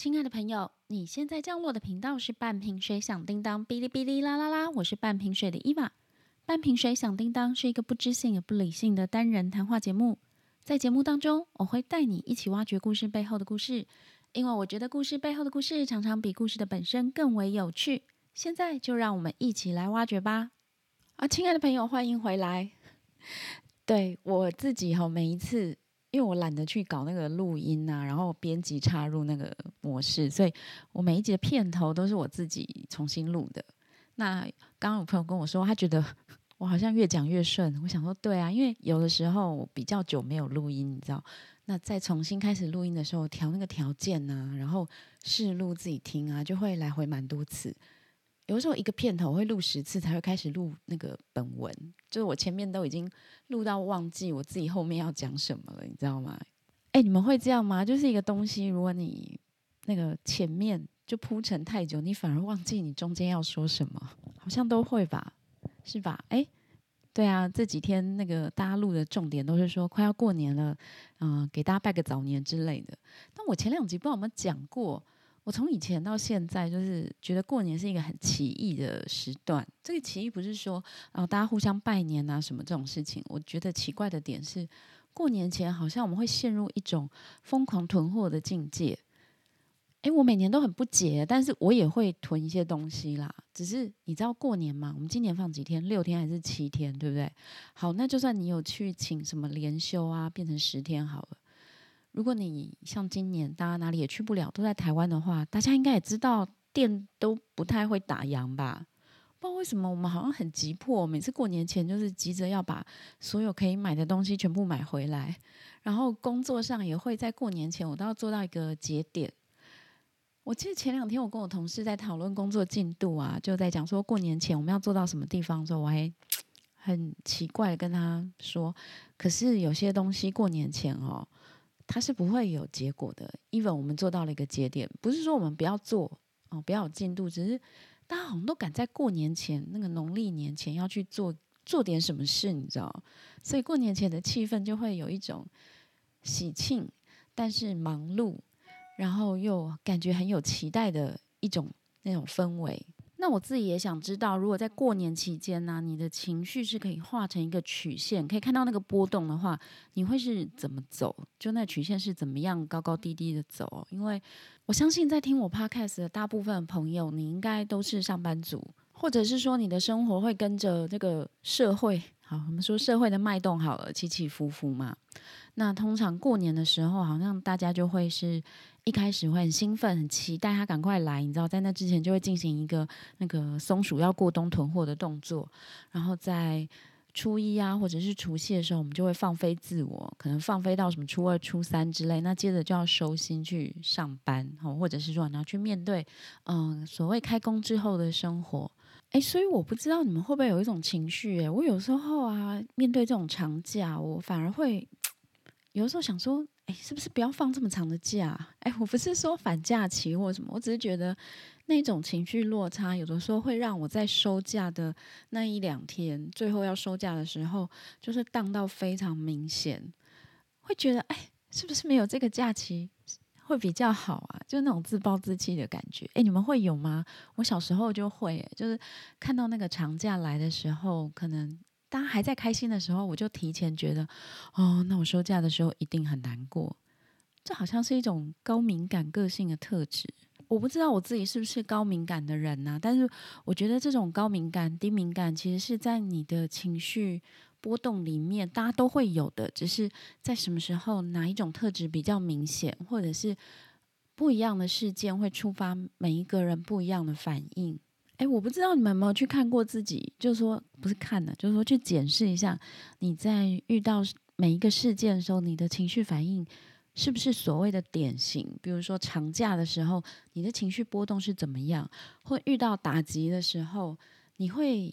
亲爱的朋友，你现在降落的频道是半瓶水响叮当，哔哩哔哩啦啦啦，我是半瓶水的伊娃。半瓶水响叮当是一个不知性也不理性的单人谈话节目，在节目当中，我会带你一起挖掘故事背后的故事，因为我觉得故事背后的故事常常比故事的本身更为有趣。现在就让我们一起来挖掘吧！啊，亲爱的朋友，欢迎回来。对我自己哈，每一次。因为我懒得去搞那个录音啊，然后编辑插入那个模式，所以我每一集的片头都是我自己重新录的。那刚刚有朋友跟我说，他觉得我好像越讲越顺。我想说，对啊，因为有的时候比较久没有录音，你知道，那再重新开始录音的时候，调那个条件啊，然后试录自己听啊，就会来回蛮多次。有时候一个片头会录十次才会开始录那个本文，就是我前面都已经录到忘记我自己后面要讲什么了，你知道吗？哎，你们会这样吗？就是一个东西，如果你那个前面就铺陈太久，你反而忘记你中间要说什么，好像都会吧？是吧？哎，对啊，这几天那个大家录的重点都是说快要过年了，嗯，给大家拜个早年之类的。但我前两集不知道有没有讲过。我从以前到现在，就是觉得过年是一个很奇异的时段。这个奇异不是说啊，大家互相拜年啊什么这种事情。我觉得奇怪的点是，过年前好像我们会陷入一种疯狂囤货的境界。诶，我每年都很不解，但是我也会囤一些东西啦。只是你知道过年嘛？我们今年放几天？六天还是七天？对不对？好，那就算你有去请什么连休啊，变成十天好了。如果你像今年大家哪里也去不了，都在台湾的话，大家应该也知道店都不太会打烊吧？不知道为什么我们好像很急迫，每次过年前就是急着要把所有可以买的东西全部买回来，然后工作上也会在过年前我都要做到一个节点。我记得前两天我跟我同事在讨论工作进度啊，就在讲说过年前我们要做到什么地方的时候，我还很奇怪跟他说，可是有些东西过年前哦。它是不会有结果的。even 我们做到了一个节点，不是说我们不要做哦，不要有进度，只是大家好像都赶在过年前那个农历年前要去做做点什么事，你知道？所以过年前的气氛就会有一种喜庆，但是忙碌，然后又感觉很有期待的一种那种氛围。那我自己也想知道，如果在过年期间呢，你的情绪是可以画成一个曲线，可以看到那个波动的话，你会是怎么走？就那曲线是怎么样高高低低的走？因为我相信在听我 podcast 的大部分朋友，你应该都是上班族，或者是说你的生活会跟着这个社会，好，我们说社会的脉动好了，起起伏伏嘛。那通常过年的时候，好像大家就会是一开始会很兴奋、很期待他赶快来，你知道，在那之前就会进行一个那个松鼠要过冬囤货的动作，然后在初一啊或者是除夕的时候，我们就会放飞自我，可能放飞到什么初二、初三之类，那接着就要收心去上班，哦，或者是说你要去面对嗯所谓开工之后的生活，诶，所以我不知道你们会不会有一种情绪，诶，我有时候啊面对这种长假，我反而会。有时候想说，哎，是不是不要放这么长的假？哎，我不是说反假期或什么，我只是觉得那种情绪落差，有的时候会让我在收假的那一两天，最后要收假的时候，就是荡到非常明显，会觉得，哎，是不是没有这个假期会比较好啊？就那种自暴自弃的感觉。哎，你们会有吗？我小时候就会，就是看到那个长假来的时候，可能。大家还在开心的时候，我就提前觉得，哦，那我收假的时候一定很难过。这好像是一种高敏感个性的特质。我不知道我自己是不是高敏感的人呢？但是我觉得这种高敏感、低敏感，其实是在你的情绪波动里面，大家都会有的。只是在什么时候，哪一种特质比较明显，或者是不一样的事件会触发每一个人不一样的反应。哎，我不知道你们有没有去看过自己，就是说不是看的，就是说去检视一下你在遇到每一个事件的时候，你的情绪反应是不是所谓的典型？比如说长假的时候，你的情绪波动是怎么样？或遇到打击的时候，你会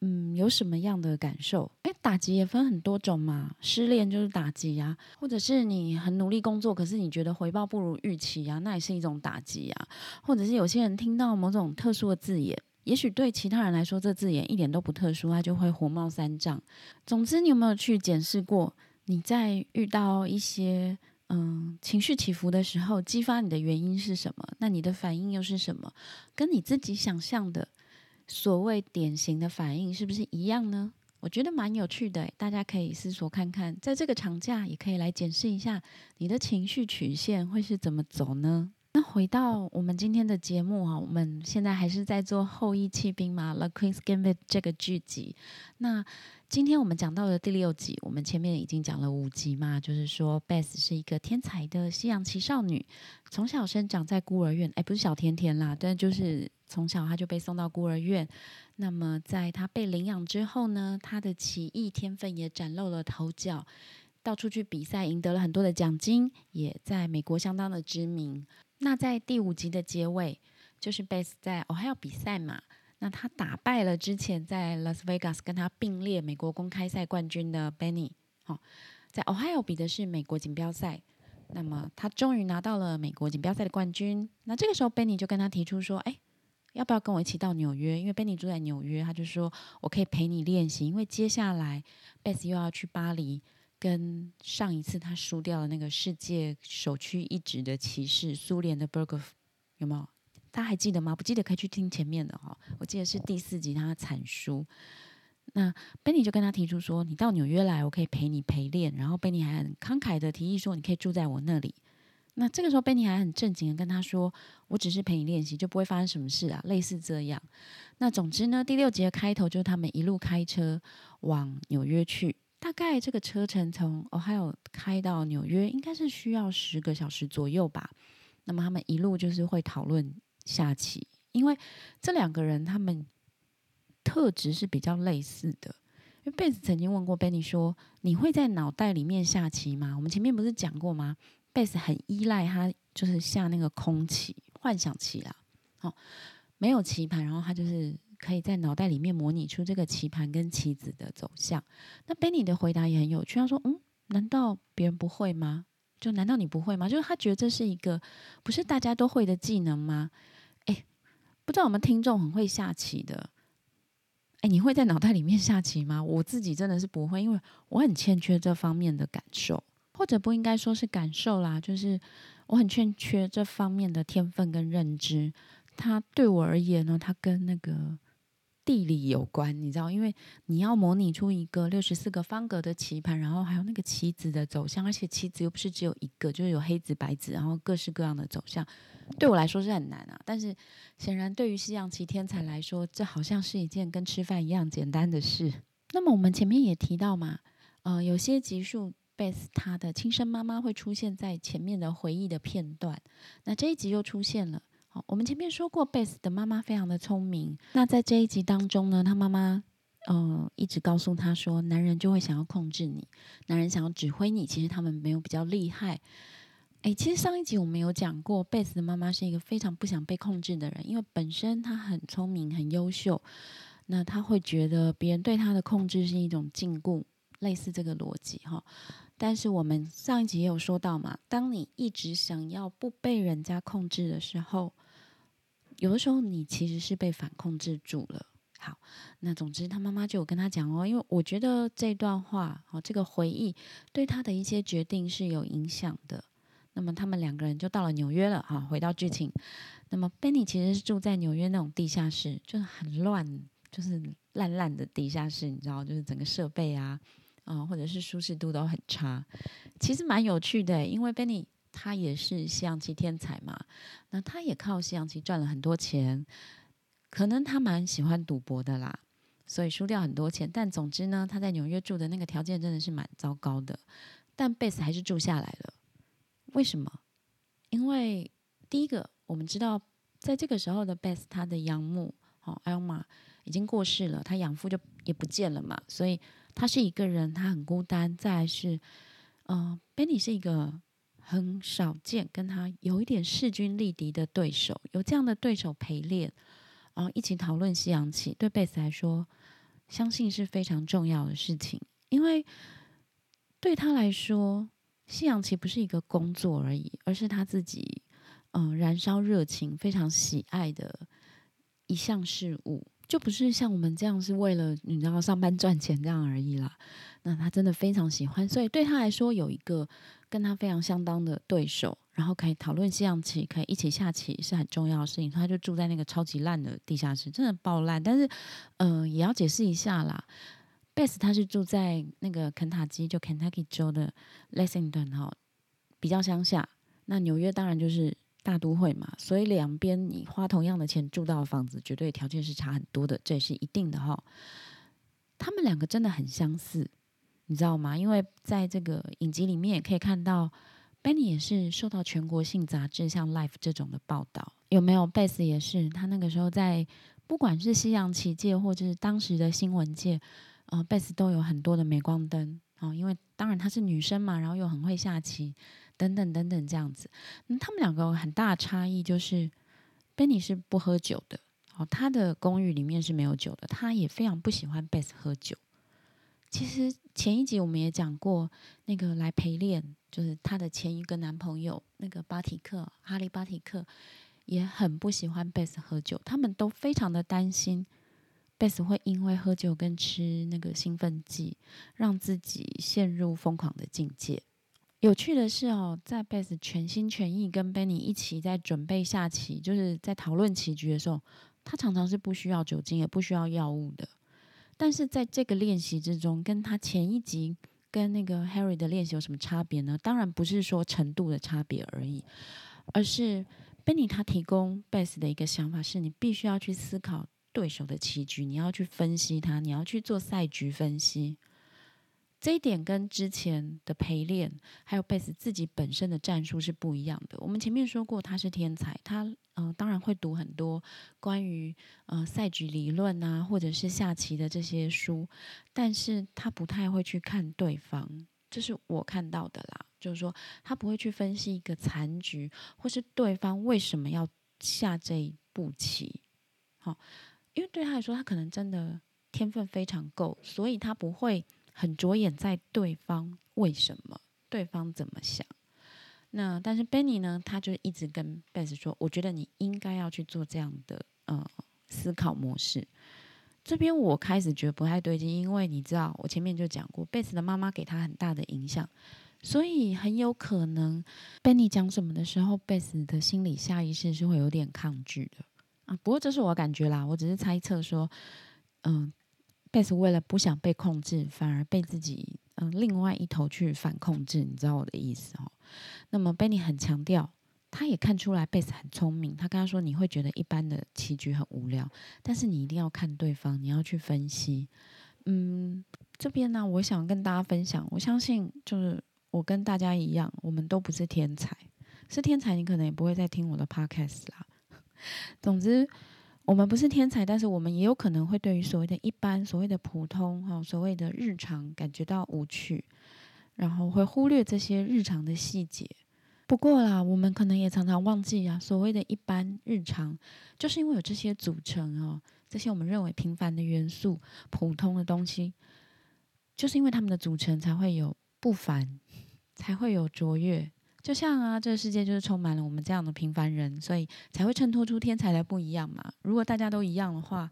嗯有什么样的感受？打击也分很多种嘛，失恋就是打击啊，或者是你很努力工作，可是你觉得回报不如预期啊，那也是一种打击啊。或者是有些人听到某种特殊的字眼。也许对其他人来说，这字眼一点都不特殊，他就会火冒三丈。总之，你有没有去检视过？你在遇到一些嗯，情绪起伏的时候，激发你的原因是什么？那你的反应又是什么？跟你自己想象的所谓典型的反应是不是一样呢？我觉得蛮有趣的，大家可以思索看看，在这个长假也可以来检视一下你的情绪曲线会是怎么走呢？那回到我们今天的节目啊，我们现在还是在做《后羿弃兵》嘛，《The Queen's Gambit》这个剧集。那今天我们讲到的第六集，我们前面已经讲了五集嘛，就是说 Beth 是一个天才的西洋棋少女，从小生长在孤儿院，哎，不是小甜甜啦，但就是从小他就被送到孤儿院。那么在他被领养之后呢，他的棋艺天分也崭露了头角，到处去比赛，赢得了很多的奖金，也在美国相当的知名。那在第五集的结尾，就是 Beth 在 Ohio 比赛嘛。那他打败了之前在 Las Vegas 跟他并列美国公开赛冠军的 Benny，好，在 Ohio 比的是美国锦标赛，那么他终于拿到了美国锦标赛的冠军。那这个时候 Benny 就跟他提出说：“哎，要不要跟我一起到纽约？因为 Benny 住在纽约，他就说我可以陪你练习，因为接下来 Beth 又要去巴黎，跟上一次他输掉了那个世界首屈一指的骑士苏联的 Berg，有没有？”他还记得吗？不记得可以去听前面的哈。我记得是第四集他惨输，那 Benny 就跟他提出说：“你到纽约来，我可以陪你陪练。”然后 Benny 还很慷慨的提议说：“你可以住在我那里。”那这个时候贝尼还很正经的跟他说：“我只是陪你练习，就不会发生什么事啊。”类似这样。那总之呢，第六集的开头就是他们一路开车往纽约去，大概这个车程从 Ohio 开到纽约应该是需要十个小时左右吧。那么他们一路就是会讨论。下棋，因为这两个人他们特质是比较类似的。因为贝斯曾经问过 Benny 说：“你会在脑袋里面下棋吗？”我们前面不是讲过吗？贝斯很依赖他，就是下那个空棋、幻想棋啦。哦，没有棋盘，然后他就是可以在脑袋里面模拟出这个棋盘跟棋子的走向。那 Benny 的回答也很有趣，他说：“嗯，难道别人不会吗？就难道你不会吗？就是他觉得这是一个不是大家都会的技能吗？”不知道我们听众很会下棋的，哎，你会在脑袋里面下棋吗？我自己真的是不会，因为我很欠缺这方面的感受，或者不应该说是感受啦，就是我很欠缺这方面的天分跟认知。它对我而言呢，它跟那个。地理有关，你知道，因为你要模拟出一个六十四个方格的棋盘，然后还有那个棋子的走向，而且棋子又不是只有一个，就是有黑子、白子，然后各式各样的走向，对我来说是很难啊。但是显然对于西洋棋天才来说，这好像是一件跟吃饭一样简单的事。那么我们前面也提到嘛，呃，有些级数贝斯他的亲生妈妈会出现在前面的回忆的片段，那这一集又出现了。好我们前面说过，贝斯的妈妈非常的聪明。那在这一集当中呢，他妈妈嗯一直告诉他说，男人就会想要控制你，男人想要指挥你。其实他们没有比较厉害。诶，其实上一集我们有讲过，贝斯的妈妈是一个非常不想被控制的人，因为本身她很聪明、很优秀，那他会觉得别人对他的控制是一种禁锢，类似这个逻辑哈。但是我们上一集也有说到嘛，当你一直想要不被人家控制的时候。有的时候，你其实是被反控制住了。好，那总之，他妈妈就有跟他讲哦，因为我觉得这段话，哦，这个回忆对他的一些决定是有影响的。那么，他们两个人就到了纽约了。哈，回到剧情，那么 Benny 其实是住在纽约那种地下室，就是很乱，就是烂烂的地下室，你知道，就是整个设备啊，啊，或者是舒适度都很差。其实蛮有趣的，因为 Benny。他也是西洋棋天才嘛，那他也靠西洋棋赚了很多钱，可能他蛮喜欢赌博的啦，所以输掉很多钱。但总之呢，他在纽约住的那个条件真的是蛮糟糕的，但贝斯还是住下来了。为什么？因为第一个，我们知道在这个时候的贝斯，他的养母哦艾玛已经过世了，他养父就也不见了嘛，所以他是一个人，他很孤单。再是，嗯，Benny 是一个。很少见跟他有一点势均力敌的对手，有这样的对手陪练，然后一起讨论西洋棋，对贝斯来说，相信是非常重要的事情。因为对他来说，西洋棋不是一个工作而已，而是他自己嗯燃烧热情、非常喜爱的一项事物，就不是像我们这样是为了你知道上班赚钱这样而已啦。那他真的非常喜欢，所以对他来说有一个。跟他非常相当的对手，然后可以讨论西洋棋，可以一起下棋是很重要的事情。他就住在那个超级烂的地下室，真的爆烂。但是，嗯，也要解释一下啦。贝斯他是住在那个肯塔基，就 Kentucky 州的 Lexington 哈，比较乡下。那纽约当然就是大都会嘛，所以两边你花同样的钱住到的房子，绝对条件是差很多的，这也是一定的哈。他们两个真的很相似，你知道吗？因为在这个影集里面也可以看到，Benny 也是受到全国性杂志像 Life 这种的报道，有没有？贝斯也是，他那个时候在不管是西洋棋界或者是当时的新闻界。呃，贝斯都有很多的镁光灯哦，因为当然她是女生嘛，然后又很会下棋，等等等等这样子。那他们两个很大的差异就是 b e n n y 是不喝酒的，哦，他的公寓里面是没有酒的，他也非常不喜欢贝斯喝酒。其实前一集我们也讲过，那个来陪练就是他的前一个男朋友，那个巴提克哈利巴提克也很不喜欢贝斯喝酒，他们都非常的担心。贝斯会因为喝酒跟吃那个兴奋剂，让自己陷入疯狂的境界。有趣的是哦，在贝斯全心全意跟 Benny 一起在准备下棋，就是在讨论棋局的时候，他常常是不需要酒精，也不需要药物的。但是在这个练习之中，跟他前一集跟那个 Harry 的练习有什么差别呢？当然不是说程度的差别而已，而是 Benny 他提供贝斯的一个想法是：你必须要去思考。对手的棋局，你要去分析他，你要去做赛局分析。这一点跟之前的陪练，还有贝斯自己本身的战术是不一样的。我们前面说过，他是天才，他嗯，当然会读很多关于呃赛局理论啊，或者是下棋的这些书，但是他不太会去看对方，这是我看到的啦。就是说，他不会去分析一个残局，或是对方为什么要下这一步棋，好。因为对他来说，他可能真的天分非常够，所以他不会很着眼在对方为什么、对方怎么想。那但是 Benny 呢，他就一直跟贝斯说：“我觉得你应该要去做这样的呃思考模式。”这边我开始觉得不太对劲，因为你知道，我前面就讲过，贝斯的妈妈给他很大的影响，所以很有可能 Benny 讲什么的时候，贝斯的心理下意识是会有点抗拒的。啊，不过这是我感觉啦，我只是猜测说，嗯，贝斯为了不想被控制，反而被自己嗯另外一头去反控制，你知道我的意思哦？那么贝尼很强调，他也看出来贝斯很聪明，他跟他说你会觉得一般的棋局很无聊，但是你一定要看对方，你要去分析。嗯，这边呢，我想跟大家分享，我相信就是我跟大家一样，我们都不是天才，是天才你可能也不会再听我的 Podcast 啦。总之，我们不是天才，但是我们也有可能会对于所谓的一般、所谓的普通、哈、所谓的日常感觉到无趣，然后会忽略这些日常的细节。不过啦，我们可能也常常忘记啊，所谓的一般日常，就是因为有这些组成哦，这些我们认为平凡的元素、普通的东西，就是因为它们的组成才会有不凡，才会有卓越。就像啊，这个世界就是充满了我们这样的平凡人，所以才会衬托出天才的不一样嘛。如果大家都一样的话，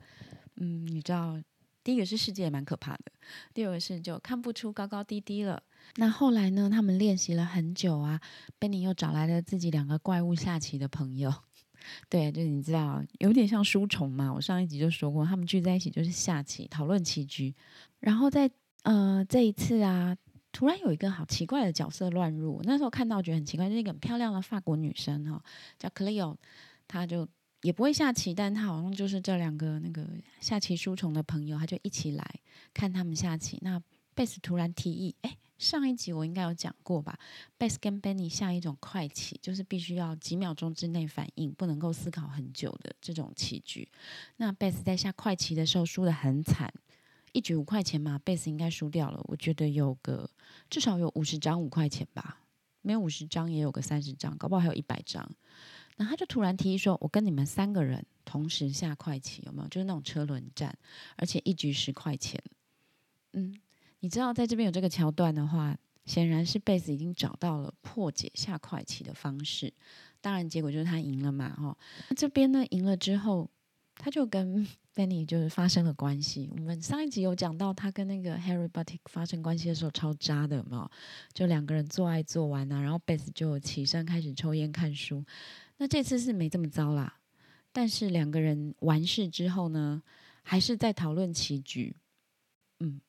嗯，你知道，第一个是世界也蛮可怕的，第二个是就看不出高高低低了。那后来呢，他们练习了很久啊贝尼又找来了自己两个怪物下棋的朋友，对，就是你知道，有点像书虫嘛。我上一集就说过，他们聚在一起就是下棋，讨论棋局。然后在呃这一次啊。突然有一个好奇怪的角色乱入，那时候看到觉得很奇怪，就是一个很漂亮的法国女生哈，叫 Cleo，她就也不会下棋，但她好像就是这两个那个下棋书虫的朋友，她就一起来看他们下棋。那贝斯突然提议，哎，上一集我应该有讲过吧？贝斯跟 Benny 下一种快棋，就是必须要几秒钟之内反应，不能够思考很久的这种棋局。那贝斯在下快棋的时候输得很惨。一局五块钱嘛，贝斯应该输掉了。我觉得有个至少有五十张五块钱吧，没有五十张也有个三十张，搞不好还有一百张。那他就突然提议说：“我跟你们三个人同时下快棋，有没有？就是那种车轮战，而且一局十块钱。”嗯，你知道在这边有这个桥段的话，显然是贝斯已经找到了破解下快棋的方式。当然，结果就是他赢了嘛，哈。那这边呢，赢了之后，他就跟 Benny 就是发生了关系。我们上一集有讲到他跟那个 Harry Buttik 发生关系的时候超渣的嘛，就两个人做爱做完啊，然后 Beth 就起身开始抽烟看书。那这次是没这么糟啦，但是两个人完事之后呢，还是在讨论棋局。嗯，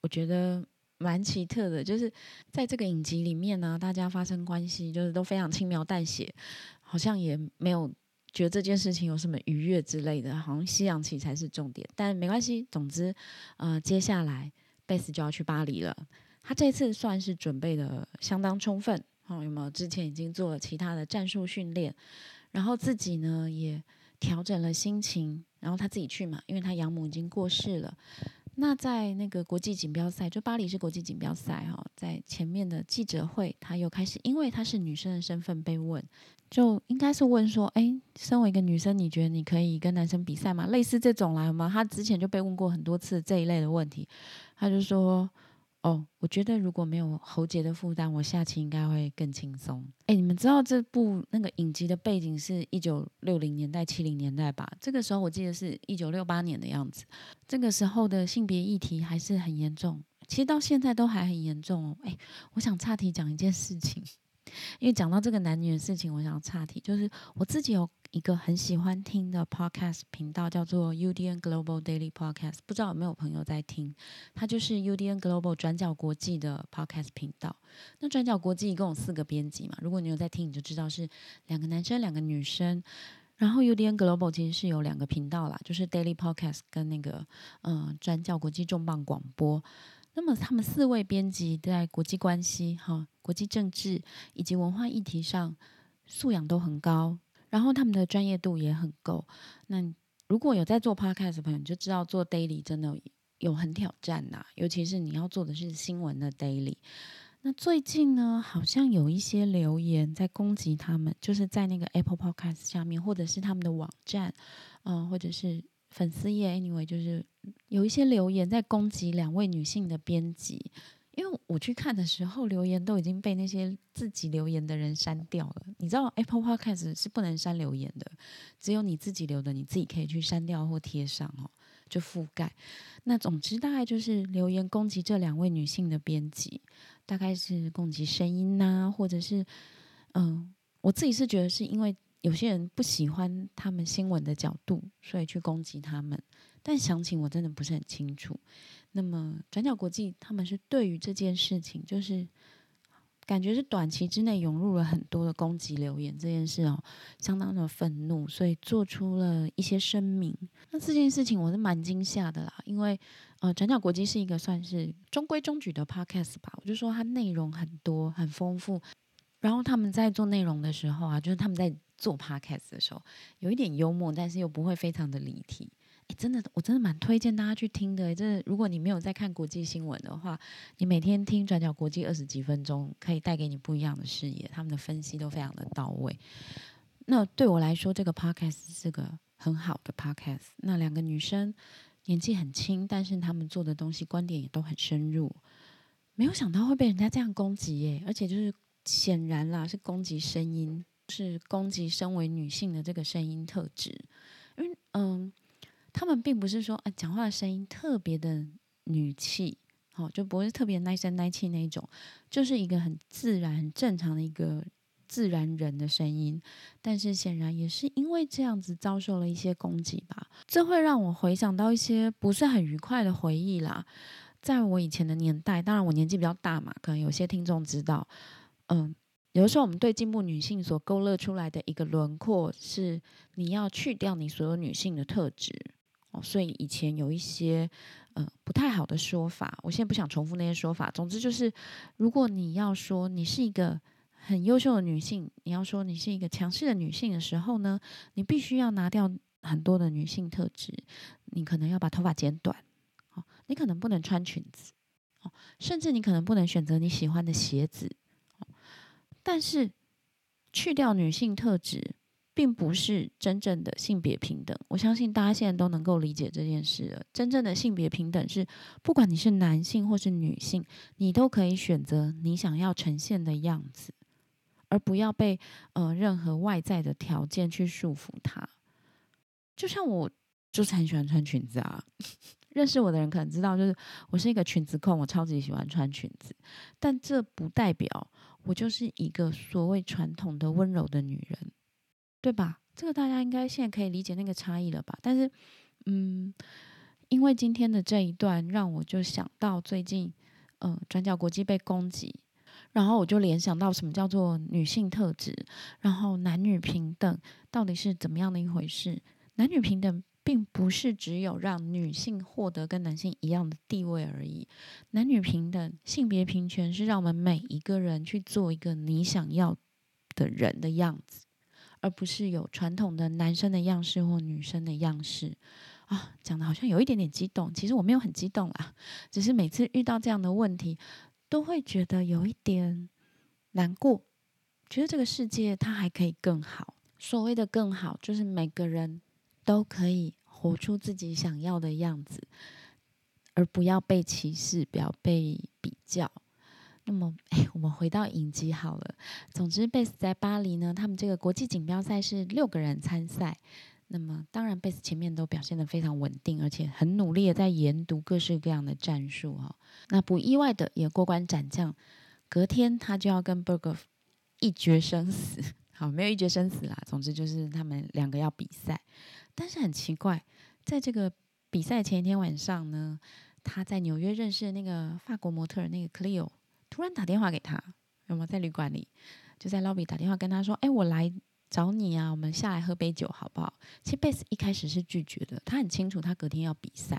我觉得蛮奇特的，就是在这个影集里面呢，大家发生关系就是都非常轻描淡写，好像也没有。觉得这件事情有什么愉悦之类的，好像西洋棋才是重点，但没关系。总之，呃，接下来贝斯就要去巴黎了。他这次算是准备的相当充分，哦，有没有？之前已经做了其他的战术训练，然后自己呢也调整了心情，然后他自己去嘛，因为他养母已经过世了。那在那个国际锦标赛，就巴黎是国际锦标赛哈，在前面的记者会，他又开始，因为她是女生的身份被问。就应该是问说，哎，身为一个女生，你觉得你可以跟男生比赛吗？类似这种来吗？他之前就被问过很多次这一类的问题，他就说，哦，我觉得如果没有喉结的负担，我下期应该会更轻松。哎，你们知道这部那个影集的背景是一九六零年代、七零年代吧？这个时候我记得是一九六八年的样子，这个时候的性别议题还是很严重，其实到现在都还很严重哦。哎，我想岔题讲一件事情。因为讲到这个男女的事情，我想要岔题，就是我自己有一个很喜欢听的 podcast 频道，叫做 UDN Global Daily Podcast，不知道有没有朋友在听？它就是 UDN Global 转角国际的 podcast 频道。那转角国际一共有四个编辑嘛，如果你有在听，你就知道是两个男生，两个女生。然后 UDN Global 其实是有两个频道啦，就是 Daily Podcast 跟那个嗯转角国际重磅广播。那么他们四位编辑在国际关系、哈国际政治以及文化议题上素养都很高，然后他们的专业度也很够。那如果有在做 podcast 的朋友，你就知道做 daily 真的有很挑战呐，尤其是你要做的是新闻的 daily。那最近呢，好像有一些留言在攻击他们，就是在那个 Apple Podcast 下面，或者是他们的网站，嗯，或者是。粉丝页，anyway，就是有一些留言在攻击两位女性的编辑，因为我去看的时候，留言都已经被那些自己留言的人删掉了。你知道 Apple Podcast 是不能删留言的，只有你自己留的，你自己可以去删掉或贴上哦，就覆盖。那总之大概就是留言攻击这两位女性的编辑，大概是攻击声音呐，或者是嗯，我自己是觉得是因为。有些人不喜欢他们新闻的角度，所以去攻击他们。但详情我真的不是很清楚。那么转角国际他们是对于这件事情，就是感觉是短期之内涌入了很多的攻击留言这件事哦，相当的愤怒，所以做出了一些声明。那这件事情我是蛮惊吓的啦，因为呃转角国际是一个算是中规中矩的 podcast 吧，我就说它内容很多很丰富，然后他们在做内容的时候啊，就是他们在。做 podcast 的时候，有一点幽默，但是又不会非常的离题。真的，我真的蛮推荐大家去听的。这如果你没有在看国际新闻的话，你每天听转角国际二十几分钟，可以带给你不一样的视野。他们的分析都非常的到位。那对我来说，这个 podcast 是个很好的 podcast。那两个女生年纪很轻，但是她们做的东西观点也都很深入。没有想到会被人家这样攻击耶，而且就是显然啦，是攻击声音。是攻击身为女性的这个声音特质，因为嗯，他们并不是说啊，讲话的声音特别的女气，好就不会特别耐声耐气那一种，就是一个很自然、很正常的一个自然人的声音。但是显然也是因为这样子遭受了一些攻击吧，这会让我回想到一些不是很愉快的回忆啦。在我以前的年代，当然我年纪比较大嘛，可能有些听众知道，嗯。有的时候，我们对进步女性所勾勒出来的一个轮廓是，你要去掉你所有女性的特质所以以前有一些呃不太好的说法，我现在不想重复那些说法。总之就是，如果你要说你是一个很优秀的女性，你要说你是一个强势的女性的时候呢，你必须要拿掉很多的女性特质。你可能要把头发剪短，哦，你可能不能穿裙子，哦，甚至你可能不能选择你喜欢的鞋子。哦但是，去掉女性特质，并不是真正的性别平等。我相信大家现在都能够理解这件事了。真正的性别平等是，不管你是男性或是女性，你都可以选择你想要呈现的样子，而不要被呃任何外在的条件去束缚它。就像我就是很喜欢穿裙子啊。认识我的人可能知道，就是我是一个裙子控，我超级喜欢穿裙子。但这不代表我就是一个所谓传统的温柔的女人，对吧？这个大家应该现在可以理解那个差异了吧？但是，嗯，因为今天的这一段让我就想到最近，嗯，转角国际被攻击，然后我就联想到什么叫做女性特质，然后男女平等到底是怎么样的一回事？男女平等。并不是只有让女性获得跟男性一样的地位而已，男女平等、性别平权是让我们每一个人去做一个你想要的人的样子，而不是有传统的男生的样式或女生的样式啊。讲的好像有一点点激动，其实我没有很激动啊，只是每次遇到这样的问题，都会觉得有一点难过，觉得这个世界它还可以更好。所谓的更好，就是每个人。都可以活出自己想要的样子，而不要被歧视，不要被比较。那么，哎，我们回到影集好了。总之，贝斯在巴黎呢，他们这个国际锦标赛是六个人参赛。那么，当然贝斯前面都表现的非常稳定，而且很努力的在研读各式各样的战术哈。那不意外的也过关斩将。隔天他就要跟 Berger 一决生死。好，没有一决生死啦。总之就是他们两个要比赛。但是很奇怪，在这个比赛前一天晚上呢，他在纽约认识的那个法国模特儿那个 Cleo，突然打电话给他，有没有在旅馆里？就在 lobby 打电话跟他说：“哎，我来找你啊，我们下来喝杯酒好不好？”其实贝斯一开始是拒绝的，他很清楚他隔天要比赛，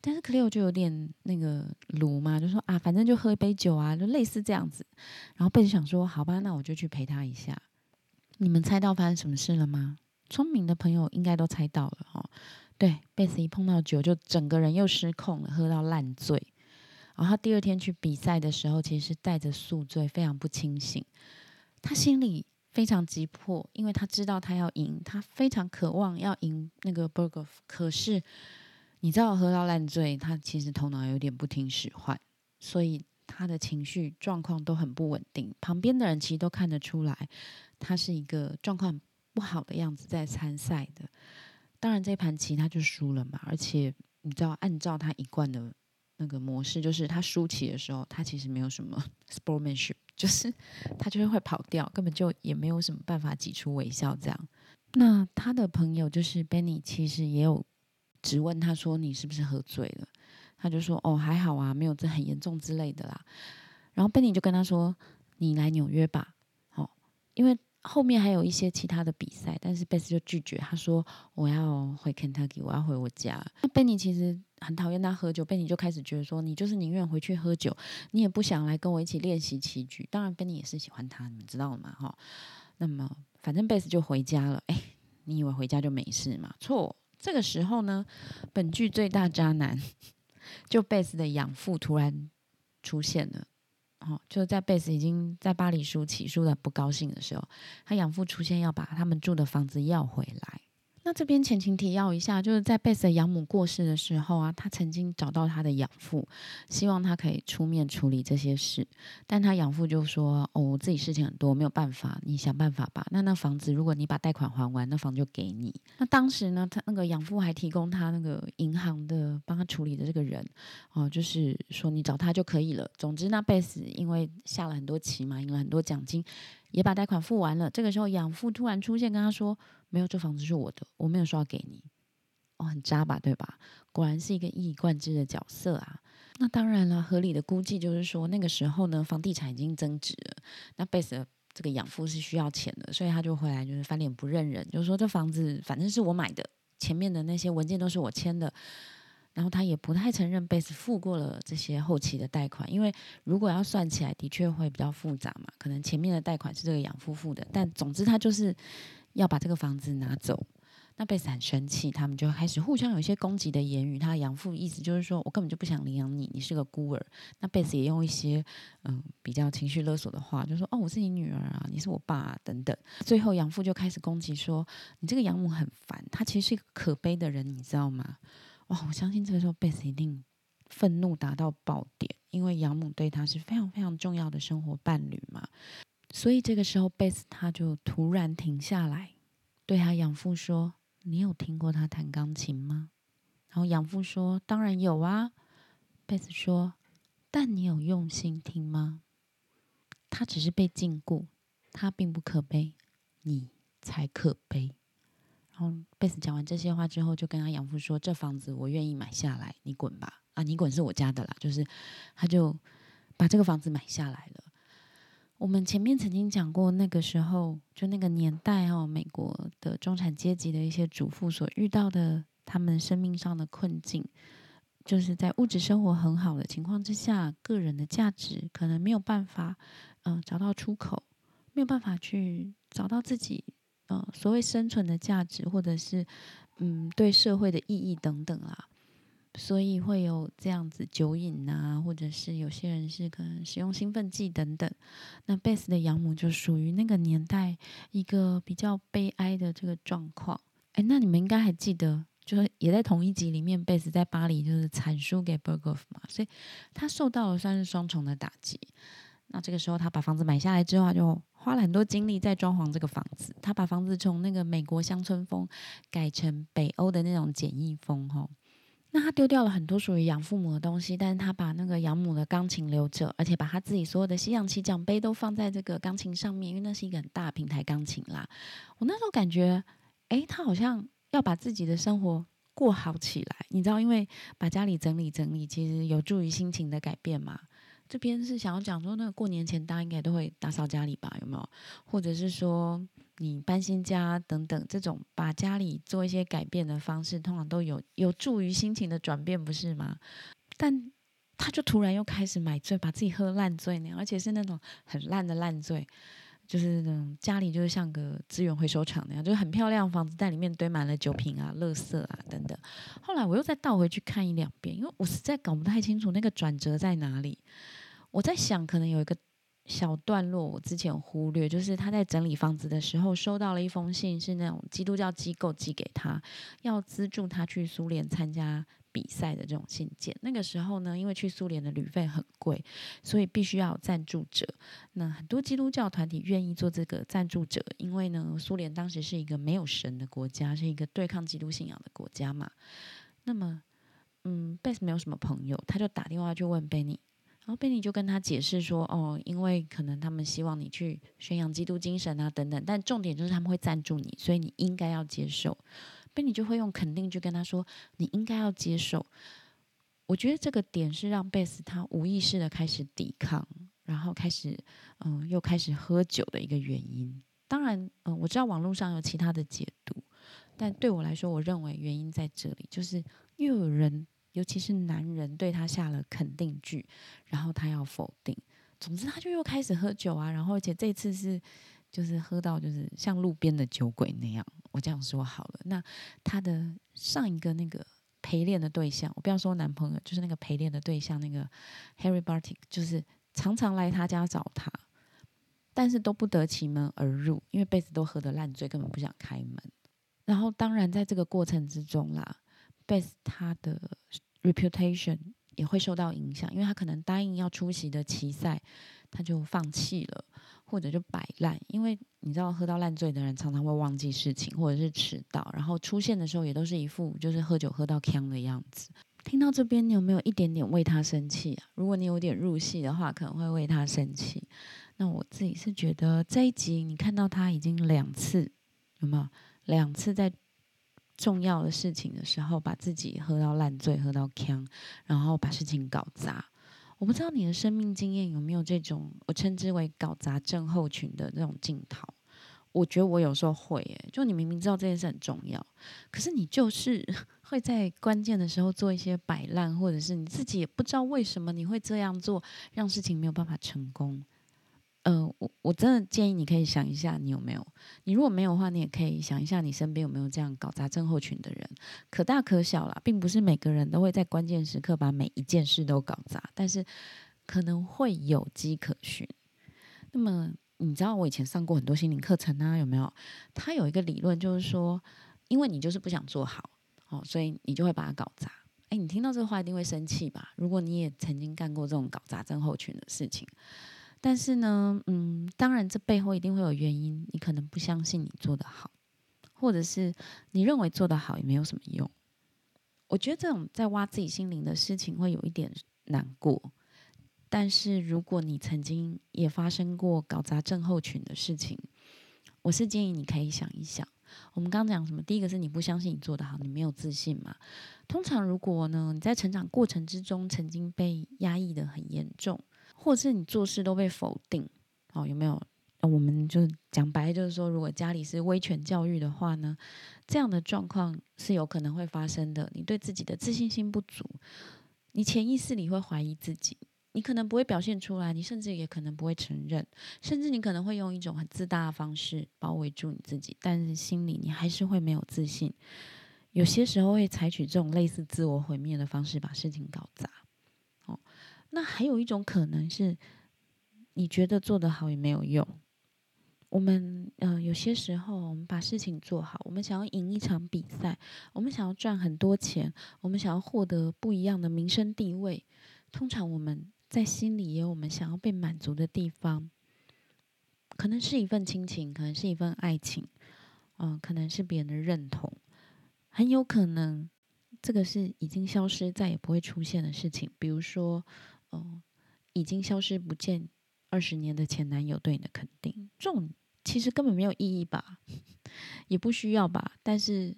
但是 Cleo 就有点那个鲁嘛，就说：“啊，反正就喝一杯酒啊，就类似这样子。”然后贝斯想说：“好吧，那我就去陪他一下。”你们猜到发生什么事了吗？聪明的朋友应该都猜到了哈，对，贝斯一碰到酒就整个人又失控了，喝到烂醉。然后他第二天去比赛的时候，其实是带着宿醉，非常不清醒。他心里非常急迫，因为他知道他要赢，他非常渴望要赢那个 Burger。可是你知道，喝到烂醉，他其实头脑有点不听使唤，所以他的情绪状况都很不稳定。旁边的人其实都看得出来，他是一个状况。不好的样子在参赛的，当然这盘棋他就输了嘛。而且你知道，按照他一贯的那个模式，就是他输棋的时候，他其实没有什么 sportsmanship，就是他就是会跑掉，根本就也没有什么办法挤出微笑这样。那他的朋友就是 Benny，其实也有质问他说：“你是不是喝醉了？”他就说：“哦，还好啊，没有这很严重之类的啦。”然后 Benny 就跟他说：“你来纽约吧，哦，因为。”后面还有一些其他的比赛，但是贝斯就拒绝。他说：“我要回 Kentucky，我要回我家。”那贝尼其实很讨厌他喝酒，贝尼就开始觉得说：“你就是宁愿回去喝酒，你也不想来跟我一起练习棋局。”当然，贝尼也是喜欢他，你知道吗？哈，那么反正贝斯就回家了。哎，你以为回家就没事吗？错。这个时候呢，本剧最大渣男就贝斯的养父突然出现了。哦，就在贝斯已经在巴黎输起输的不高兴的时候，他养父出现要把他们住的房子要回来。那这边前情提要一下，就是在贝斯的养母过世的时候啊，他曾经找到他的养父，希望他可以出面处理这些事，但他养父就说：“哦，我自己事情很多，没有办法，你想办法吧。那那房子，如果你把贷款还完，那房就给你。”那当时呢，他那个养父还提供他那个银行的帮他处理的这个人，哦，就是说你找他就可以了。总之，那贝斯因为下了很多棋嘛，赢了很多奖金，也把贷款付完了。这个时候，养父突然出现跟他说。没有，这房子是我的，我没有说要给你。哦，很渣吧，对吧？果然是一个一以贯之的角色啊。那当然了，合理的估计就是说，那个时候呢，房地产已经增值了。那贝斯这个养父是需要钱的，所以他就回来就是翻脸不认人，就说这房子反正是我买的，前面的那些文件都是我签的。然后他也不太承认贝斯付过了这些后期的贷款，因为如果要算起来，的确会比较复杂嘛。可能前面的贷款是这个养父付的，但总之他就是。要把这个房子拿走，那贝斯很生气，他们就开始互相有一些攻击的言语。他养父意思就是说我根本就不想领养你，你是个孤儿。那贝斯也用一些嗯比较情绪勒索的话，就说哦我是你女儿啊，你是我爸等等。最后养父就开始攻击说你这个养母很烦，他其实是一个可悲的人，你知道吗？哇，我相信这个时候贝斯一定愤怒达到爆点，因为养母对他是非常非常重要的生活伴侣嘛。所以这个时候，贝斯他就突然停下来，对他养父说：“你有听过他弹钢琴吗？”然后养父说：“当然有啊。”贝斯说：“但你有用心听吗？他只是被禁锢，他并不可悲，你才可悲。”贝斯讲完这些话之后，就跟他养父说：“这房子我愿意买下来，你滚吧！啊，你滚是我家的啦。”就是他就把这个房子买下来了。我们前面曾经讲过，那个时候就那个年代哦，美国的中产阶级的一些主妇所遇到的。他们生命上的困境，就是在物质生活很好的情况之下，个人的价值可能没有办法，嗯，找到出口，没有办法去找到自己，嗯，所谓生存的价值，或者是，嗯，对社会的意义等等啦，所以会有这样子酒瘾啊，或者是有些人是可能使用兴奋剂等等。那贝斯的养母就属于那个年代一个比较悲哀的这个状况。哎，那你们应该还记得。就是也在同一集里面，贝斯在巴黎就是惨输给 Berghoff 嘛，所以他受到了算是双重的打击。那这个时候他把房子买下来之后，就花了很多精力在装潢这个房子。他把房子从那个美国乡村风改成北欧的那种简易风哈。那他丢掉了很多属于养父母的东西，但是他把那个养母的钢琴留着，而且把他自己所有的西洋棋奖杯都放在这个钢琴上面，因为那是一个很大平台钢琴啦。我那时候感觉，哎，他好像。要把自己的生活过好起来，你知道，因为把家里整理整理，其实有助于心情的改变嘛。这边是想要讲说，那个过年前大家应该都会打扫家里吧？有没有？或者是说你搬新家等等，这种把家里做一些改变的方式，通常都有有助于心情的转变，不是吗？但他就突然又开始买醉，把自己喝烂醉那样，而且是那种很烂的烂醉。就是那种家里就是像个资源回收厂那样，就很漂亮房子，在里面堆满了酒瓶啊、垃圾啊等等。后来我又再倒回去看一两遍，因为我实在搞不太清楚那个转折在哪里。我在想，可能有一个小段落我之前忽略，就是他在整理房子的时候收到了一封信，是那种基督教机构寄给他，要资助他去苏联参加。比赛的这种信件，那个时候呢，因为去苏联的旅费很贵，所以必须要有赞助者。那很多基督教团体愿意做这个赞助者，因为呢，苏联当时是一个没有神的国家，是一个对抗基督信仰的国家嘛。那么，嗯，贝斯没有什么朋友，他就打电话去问贝尼，然后贝尼就跟他解释说：“哦，因为可能他们希望你去宣扬基督精神啊，等等，但重点就是他们会赞助你，所以你应该要接受。”贝尼就会用肯定句跟他说：“你应该要接受。”我觉得这个点是让贝斯他无意识的开始抵抗，然后开始嗯，又开始喝酒的一个原因。当然，嗯，我知道网络上有其他的解读，但对我来说，我认为原因在这里，就是又有人，尤其是男人，对他下了肯定句，然后他要否定。总之，他就又开始喝酒啊，然后而且这次是。就是喝到就是像路边的酒鬼那样，我这样说好了。那他的上一个那个陪练的对象，我不要说男朋友，就是那个陪练的对象，那个 Harry Bartik，就是常常来他家找他，但是都不得其门而入，因为贝斯都喝得烂醉，根本不想开门。然后当然在这个过程之中啦，贝斯他的 reputation 也会受到影响，因为他可能答应要出席的棋赛，他就放弃了。或者就摆烂，因为你知道喝到烂醉的人常常会忘记事情，或者是迟到，然后出现的时候也都是一副就是喝酒喝到呛的样子。听到这边，你有没有一点点为他生气啊？如果你有点入戏的话，可能会为他生气。那我自己是觉得这一集你看到他已经两次，有没有两次在重要的事情的时候把自己喝到烂醉、喝到呛，然后把事情搞砸。我不知道你的生命经验有没有这种我称之为搞砸症候群的那种镜头。我觉得我有时候会，诶，就你明明知道这件事很重要，可是你就是 会在关键的时候做一些摆烂，或者是你自己也不知道为什么你会这样做，让事情没有办法成功。呃，我我真的建议你可以想一下，你有没有？你如果没有的话，你也可以想一下，你身边有没有这样搞砸症候群的人？可大可小啦，并不是每个人都会在关键时刻把每一件事都搞砸，但是可能会有迹可循。那么，你知道我以前上过很多心灵课程啊，有没有？他有一个理论，就是说，因为你就是不想做好，哦，所以你就会把它搞砸。哎，你听到这话一定会生气吧？如果你也曾经干过这种搞砸症候群的事情。但是呢，嗯，当然这背后一定会有原因。你可能不相信你做得好，或者是你认为做得好也没有什么用。我觉得这种在挖自己心灵的事情会有一点难过。但是如果你曾经也发生过搞砸症候群的事情，我是建议你可以想一想。我们刚讲什么？第一个是你不相信你做得好，你没有自信嘛。通常如果呢你在成长过程之中曾经被压抑的很严重，或者是你做事都被否定，哦，有没有？我们就讲白，就是说，如果家里是威权教育的话呢，这样的状况是有可能会发生的。你对自己的自信心不足，你潜意识里会怀疑自己。你可能不会表现出来，你甚至也可能不会承认，甚至你可能会用一种很自大的方式包围住你自己，但是心里你还是会没有自信。有些时候会采取这种类似自我毁灭的方式把事情搞砸。那还有一种可能是，你觉得做得好也没有用。我们呃有些时候我们把事情做好，我们想要赢一场比赛，我们想要赚很多钱，我们想要获得不一样的名声地位，通常我们。在心里也有我们想要被满足的地方，可能是一份亲情，可能是一份爱情，嗯，可能是别人的认同，很有可能这个是已经消失、再也不会出现的事情。比如说，嗯，已经消失不见二十年的前男友对你的肯定，这种其实根本没有意义吧，也不需要吧。但是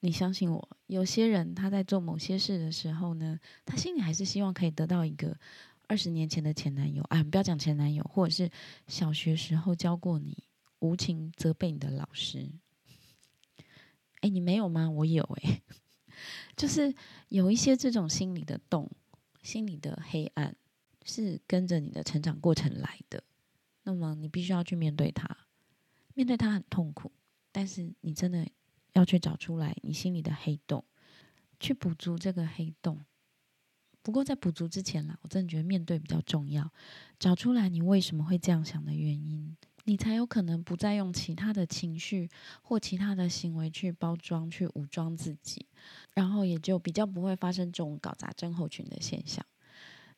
你相信我，有些人他在做某些事的时候呢，他心里还是希望可以得到一个。二十年前的前男友，啊，不要讲前男友，或者是小学时候教过你无情责备你的老师。哎，你没有吗？我有哎，就是有一些这种心理的洞、心里的黑暗，是跟着你的成长过程来的。那么你必须要去面对它，面对它很痛苦，但是你真的要去找出来你心里的黑洞，去补足这个黑洞。不过在补足之前啦，我真的觉得面对比较重要，找出来你为什么会这样想的原因，你才有可能不再用其他的情绪或其他的行为去包装、去武装自己，然后也就比较不会发生这种搞砸症候群的现象。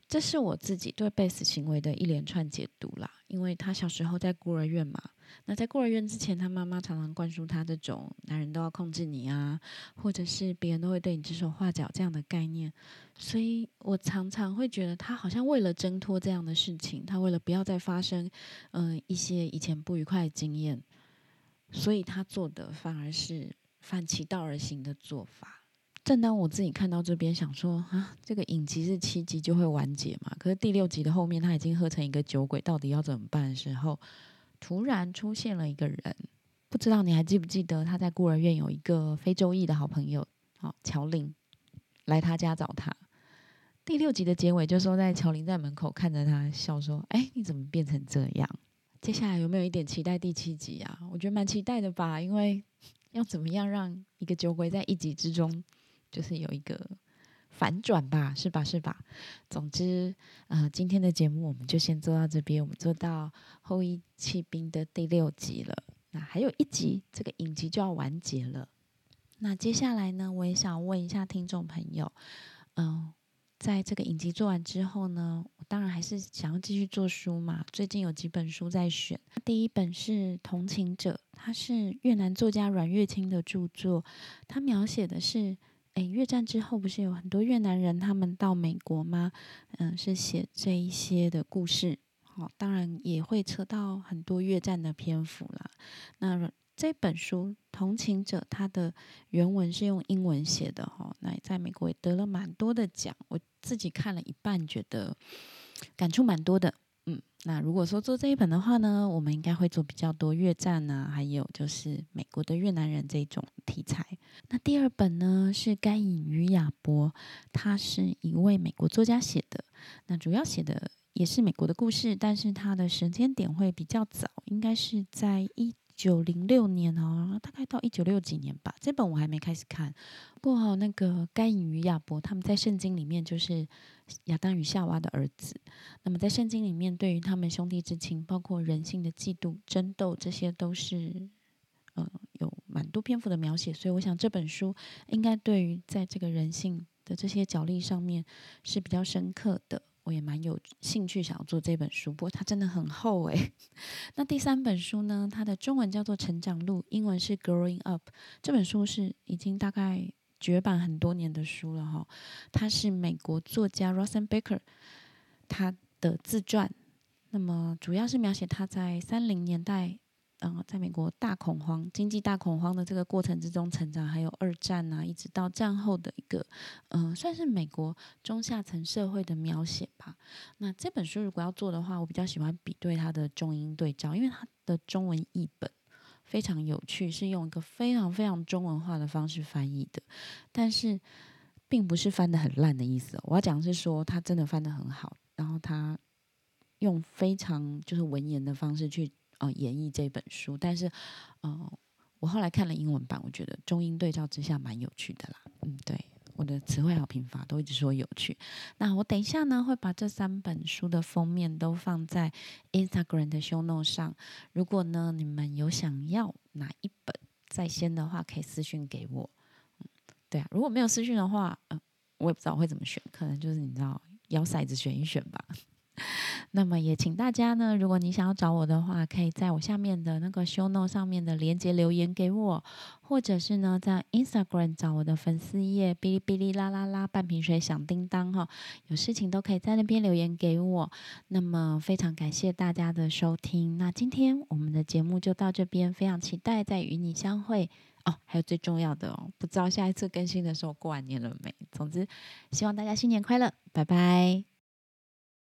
这是我自己对贝斯行为的一连串解读啦，因为他小时候在孤儿院嘛。那在孤儿院之前，他妈妈常常灌输他这种男人都要控制你啊，或者是别人都会对你指手画脚这样的概念，所以我常常会觉得他好像为了挣脱这样的事情，他为了不要再发生嗯一些以前不愉快的经验，所以他做的反而是反其道而行的做法。正当我自己看到这边想说啊，这个影集是七集就会完结嘛，可是第六集的后面他已经喝成一个酒鬼，到底要怎么办的时候？突然出现了一个人，不知道你还记不记得他在孤儿院有一个非洲裔的好朋友，好乔林，来他家找他。第六集的结尾就说，在乔林在门口看着他笑说：“哎，你怎么变成这样？”接下来有没有一点期待第七集啊？我觉得蛮期待的吧，因为 要怎么样让一个酒鬼在一集之中就是有一个。反转吧，是吧？是吧？总之，呃，今天的节目我们就先做到这边，我们做到《后羿弃兵》的第六集了。那还有一集，这个影集就要完结了。那接下来呢，我也想问一下听众朋友，嗯，在这个影集做完之后呢，我当然还是想要继续做书嘛。最近有几本书在选，第一本是《同情者》，它是越南作家阮月清的著作，他描写的是。哎，越战之后不是有很多越南人他们到美国吗？嗯，是写这一些的故事。好，当然也会扯到很多越战的篇幅啦。那这本书《同情者》它的原文是用英文写的哈，那在美国也得了蛮多的奖。我自己看了一半，觉得感触蛮多的。那如果说做这一本的话呢，我们应该会做比较多越战啊，还有就是美国的越南人这种题材。那第二本呢是《该隐与亚伯》，他是一位美国作家写的，那主要写的也是美国的故事，但是他的时间点会比较早，应该是在一。九零六年哦，大概到一九六几年吧。这本我还没开始看。不过那个该隐与亚伯，他们在圣经里面就是亚当与夏娃的儿子。那么在圣经里面，对于他们兄弟之情，包括人性的嫉妒、争斗，这些都是呃有蛮多篇幅的描写。所以我想这本书应该对于在这个人性的这些角力上面是比较深刻的。我也蛮有兴趣想要做这本书，不过它真的很厚诶。那第三本书呢？它的中文叫做《成长路》，英文是《Growing Up》。这本书是已经大概绝版很多年的书了哈。它是美国作家 Rosen Baker 他的自传，那么主要是描写他在三零年代。嗯，在美国大恐慌、经济大恐慌的这个过程之中成长，还有二战啊，一直到战后的一个，嗯，算是美国中下层社会的描写吧。那这本书如果要做的话，我比较喜欢比对它的中英对照，因为它的中文译本非常有趣，是用一个非常非常中文化的方式翻译的，但是并不是翻的很烂的意思。我要讲的是说，它真的翻的很好，然后它用非常就是文言的方式去。呃，演绎这本书，但是，呃，我后来看了英文版，我觉得中英对照之下蛮有趣的啦。嗯，对，我的词汇好贫乏，都一直说有趣。那我等一下呢，会把这三本书的封面都放在 Instagram 的 Show Note 上。如果呢，你们有想要哪一本在先的话，可以私信给我。嗯，对啊，如果没有私信的话，嗯，我也不知道会怎么选，可能就是你知道，摇骰子选一选吧。那么也请大家呢，如果你想要找我的话，可以在我下面的那个 show note 上面的连接留言给我，或者是呢在 Instagram 找我的粉丝页哔哩哔哩啦啦啦半瓶水响叮当哈，有事情都可以在那边留言给我。那么非常感谢大家的收听，那今天我们的节目就到这边，非常期待再与你相会哦。还有最重要的哦，不知道下一次更新的时候过完年了没？总之，希望大家新年快乐，拜拜。